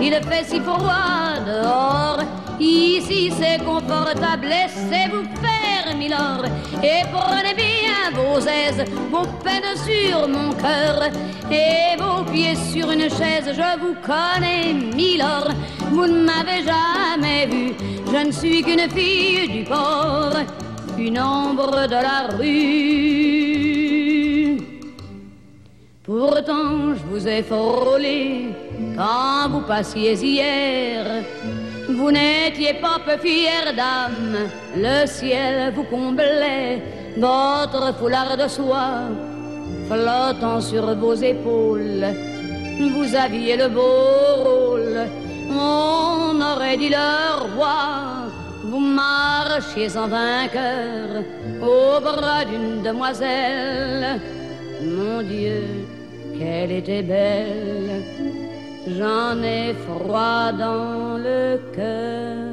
Il fait si froid dehors. Ici c'est confortable, laissez-vous faire, Milord. Et prenez bien vos aises, vos peines sur mon cœur. Et vos pieds sur une chaise, je vous connais, Milord. Vous ne m'avez jamais vu, je ne suis qu'une fille du port, une ombre de la rue. Pourtant, je vous ai frôlé quand vous passiez hier. Vous n'étiez pas peu fière d'âme, le ciel vous comblait, votre foulard de soie flottant sur vos épaules. Vous aviez le beau rôle, on aurait dit le roi. Vous marchiez en vainqueur au bras d'une demoiselle. Mon Dieu, qu'elle était belle. J'en ai froid dans le cœur.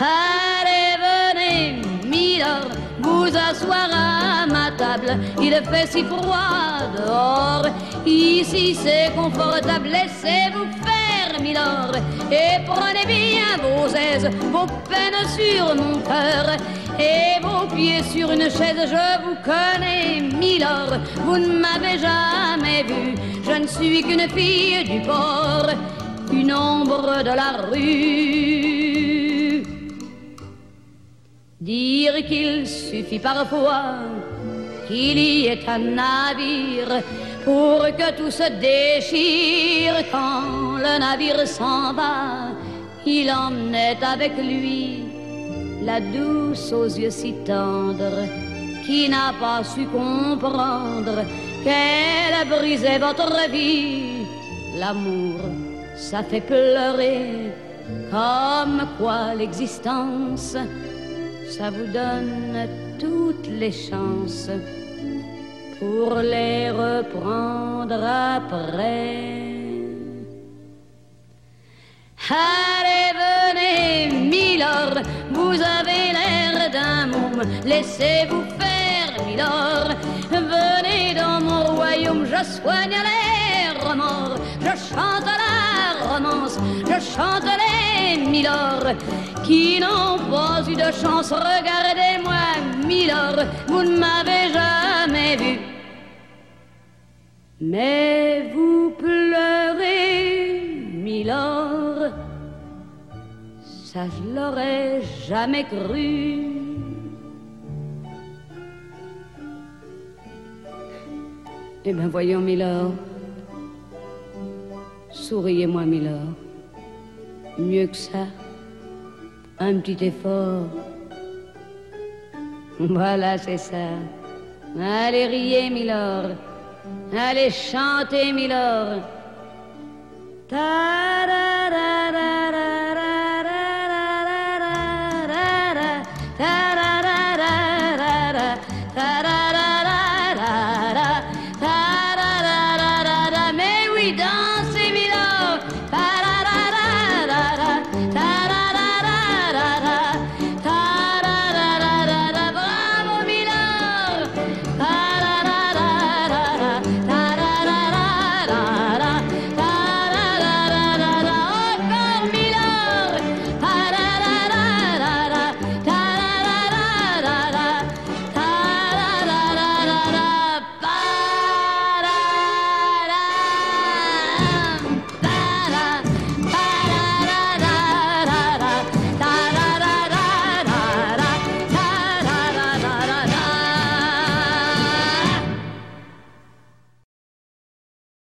Allez, venez, Milord, vous asseoir à ma table. Il fait si froid dehors. Ici c'est confortable, laissez-vous faire, Et prenez bien vos aises, vos peines sur mon cœur. Et vos pieds sur une chaise, je vous connais, Milord. Vous ne m'avez jamais vu, je ne suis qu'une fille du port, une ombre de la rue. Dire qu'il suffit parfois qu'il y ait un navire pour que tout se déchire quand le navire s'en va. Il emmenait avec lui la douce aux yeux si tendres qui n'a pas su comprendre qu'elle a brisé votre vie. L'amour, ça fait pleurer comme quoi l'existence, ça vous donne toutes les chances pour les reprendre après. Allez, venez, Milord, vous avez l'air d'un môme, laissez-vous faire, Milord. Venez dans mon royaume, je soigne les remords, je chante la romance, je chante les Milord qui n'ont pas eu de chance. Regardez-moi, Milord, vous ne m'avez jamais vu. Mais vous pleurez, Milord, ça je l'aurais jamais cru. Eh bien voyons, Milord, souriez-moi, Milord. Mieux que ça, un petit effort. Voilà, c'est ça. Allez riez, Milord. Allez chanter, Milord. Ta